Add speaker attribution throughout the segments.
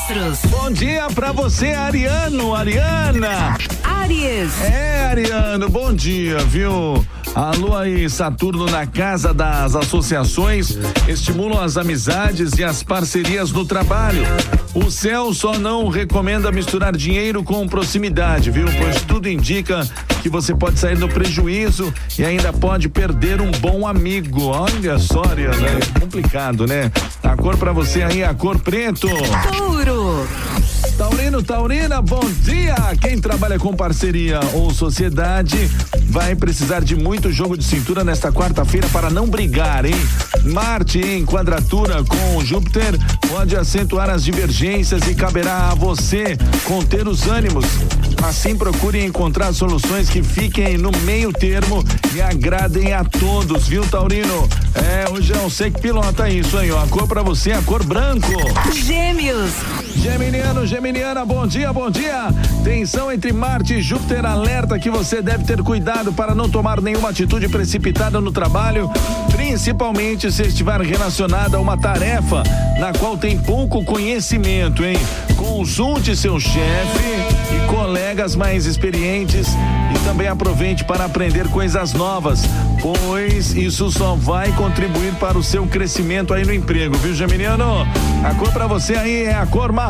Speaker 1: astros.
Speaker 2: Bom dia pra você, Ariano, Ariana.
Speaker 1: Aries.
Speaker 2: É, Ariano, bom dia, viu? A Lua e Saturno na casa das associações estimulam as amizades e as parcerias no trabalho. O céu só não recomenda misturar dinheiro com proximidade, viu? Pois tudo indica que você pode sair no prejuízo e ainda pode perder um bom amigo. Olha só, Ariana, é complicado, né? A cor pra você aí é a cor preto.
Speaker 1: Touro.
Speaker 2: Taurino, Taurina, bom dia! Quem trabalha com parceria ou sociedade vai precisar de muito jogo de cintura nesta quarta-feira para não brigar, hein? Marte em quadratura com Júpiter pode acentuar as divergências e caberá a você conter os ânimos. Assim, procure encontrar soluções que fiquem no meio termo e agradem a todos, viu, Taurino? É, hoje é você que pilota isso ó. A cor pra você é a cor branco.
Speaker 1: Gêmeos.
Speaker 2: Geminiano, Geminiana, bom dia, bom dia. Tensão entre Marte e Júpiter alerta que você deve ter cuidado para não tomar nenhuma atitude precipitada no trabalho, principalmente se estiver relacionada a uma tarefa na qual tem pouco conhecimento, hein? Consulte seu chefe e colegas mais experientes e também aproveite para aprender coisas novas, pois isso só vai contribuir para o seu crescimento aí no emprego, viu, Geminiano? A cor para você aí é a cor marrom.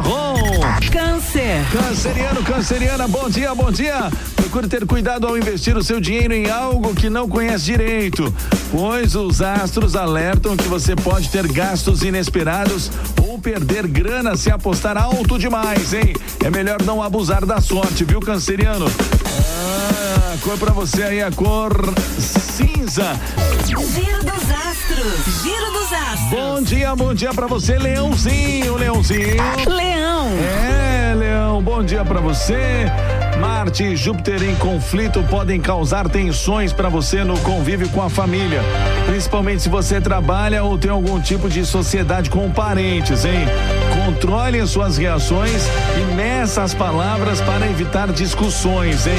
Speaker 1: Câncer.
Speaker 2: Canceriano, canceriana, bom dia, bom dia. Procure ter cuidado ao investir o seu dinheiro em algo que não conhece direito, pois os astros alertam que você pode ter gastos inesperados ou perder grana se apostar alto demais, hein? É melhor não abusar da sorte, viu, canceriano? Ah, a cor pra você aí, a cor cinza.
Speaker 1: Giro dos astros. Giro dos astros.
Speaker 2: Bom dia, bom dia pra você, Leãozinho, Leãozinho.
Speaker 1: Leão.
Speaker 2: É, Leão, bom dia pra você. Marte e Júpiter em conflito podem causar tensões para você no convívio com a família, principalmente se você trabalha ou tem algum tipo de sociedade com parentes, hein? Controle suas reações e meça as palavras para evitar discussões, hein?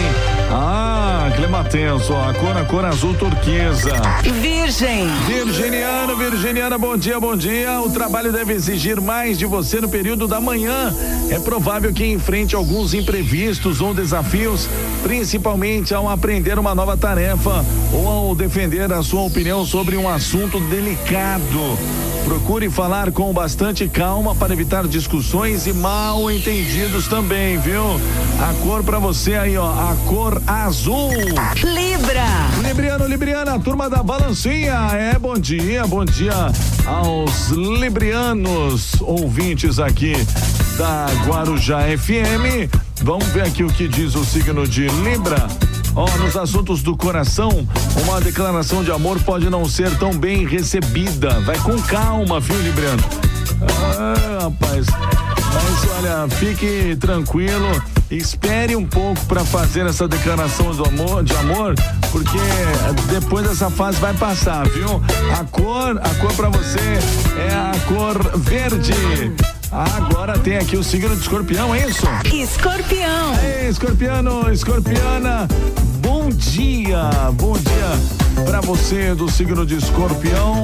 Speaker 2: Ah, clima tenso, ó, a cor, a cor azul turquesa.
Speaker 1: Virgem.
Speaker 2: Virginiano, Virginiana, bom dia, bom dia. O trabalho deve exigir mais de você no período da manhã. É provável que enfrente alguns imprevistos ou desafios, principalmente ao aprender uma nova tarefa ou ao defender a sua opinião sobre um assunto delicado. Procure falar com bastante calma para evitar discussões e mal entendidos também, viu? A cor para você aí, ó, a cor azul.
Speaker 1: Libra.
Speaker 2: Libriano, Libriana, turma da Balancinha. É, bom dia, bom dia aos librianos ouvintes aqui da Guarujá FM. Vamos ver aqui o que diz o signo de Libra. Ó, nos assuntos do coração, uma declaração de amor pode não ser tão bem recebida. Vai com calma, viu, Libriano? Ah, rapaz. Mas olha, fique tranquilo, espere um pouco para fazer essa declaração do amor, de amor, porque depois dessa fase vai passar, viu? A cor, a cor para você é a cor verde. Agora tem aqui o signo de escorpião, é isso?
Speaker 1: Escorpião.
Speaker 2: Ei, escorpiano, escorpiana, bom dia, bom dia pra você do signo de escorpião.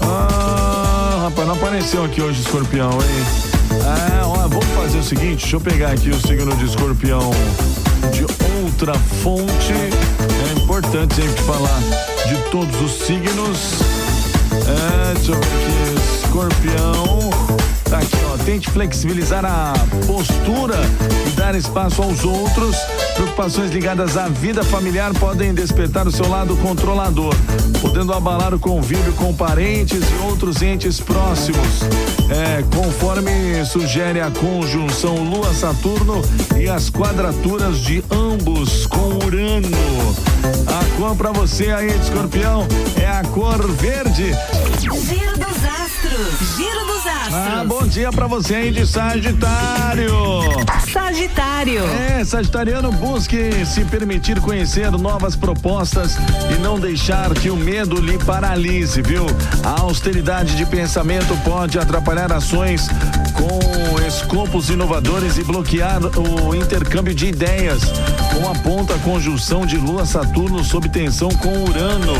Speaker 2: Ah, rapaz, não apareceu aqui hoje escorpião, hein? Ah, ó, vamos fazer o seguinte, deixa eu pegar aqui o signo de escorpião de outra fonte. É importante sempre falar de todos os signos. É, deixa eu ver aqui, escorpião. Tente flexibilizar a postura e dar espaço aos outros. Preocupações ligadas à vida familiar podem despertar o seu lado controlador, podendo abalar o convívio com parentes e outros entes próximos. É, conforme sugere a conjunção Lua-Saturno e as quadraturas de ambos com Urano. A cor pra você aí, escorpião, é a cor verde.
Speaker 1: Giro dos astros. Giro dos astros.
Speaker 2: Ah, bom dia pra você aí de Sagitário.
Speaker 1: Sagitário.
Speaker 2: É, Sagitariano, busque se permitir conhecer novas propostas e não deixar que o medo lhe paralise, viu? A austeridade de pensamento pode atrapalhar ações com escopos inovadores e bloquear o intercâmbio de ideias. Com a ponta conjunção de Lua Saturno sob tensão com Urano.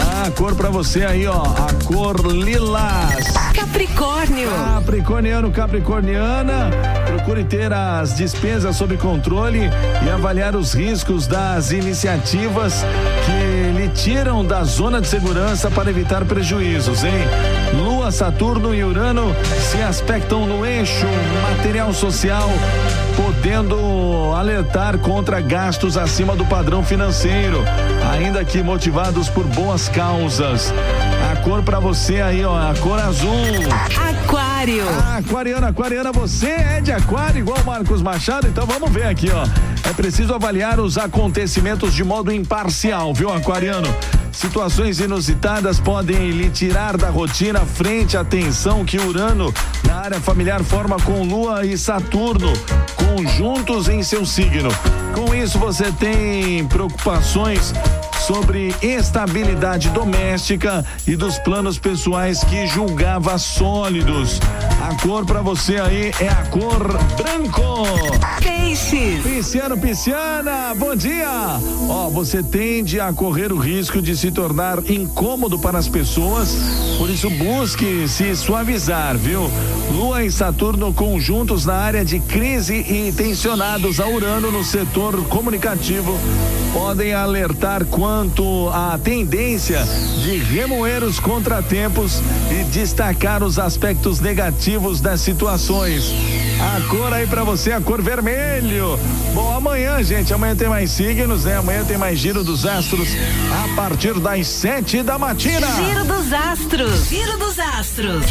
Speaker 2: Ah, a cor pra você aí, ó, a cor lilás.
Speaker 1: Capricórnio. Capricórnio.
Speaker 2: Capricorniano, Capricorniana, procure ter as despesas sob controle e avaliar os riscos das iniciativas que lhe tiram da zona de segurança para evitar prejuízos, hein? Lua, Saturno e Urano se aspectam no eixo material social, podendo alertar contra gastos acima do padrão financeiro, ainda que motivados por boas causas. A cor para você aí, ó, a cor azul.
Speaker 1: Aquário.
Speaker 2: Ah, aquariana, aquariana, você é de aquário igual Marcos Machado? Então vamos ver aqui, ó. É preciso avaliar os acontecimentos de modo imparcial, viu, aquariano? Situações inusitadas podem lhe tirar da rotina frente à tensão que Urano, na área familiar, forma com Lua e Saturno, conjuntos em seu signo. Com isso, você tem preocupações sobre estabilidade doméstica e dos planos pessoais que julgava sólidos. A cor para você aí é a cor branco.
Speaker 1: Peixes.
Speaker 2: Pisciano, pisciana, bom dia. Ó, você tende a correr o risco de se tornar incômodo para as pessoas, por isso busque se suavizar, viu? Lua e Saturno conjuntos na área de crise e tensionados a Urano no setor comunicativo podem alertar quanto à tendência de remoer os contratempos e destacar os aspectos negativos das situações. A cor aí pra você, a cor vermelho. Bom, amanhã, gente, amanhã tem mais signos, né? Amanhã tem mais giro dos astros a partir das sete da matina.
Speaker 1: Giro dos astros. Giro dos astros.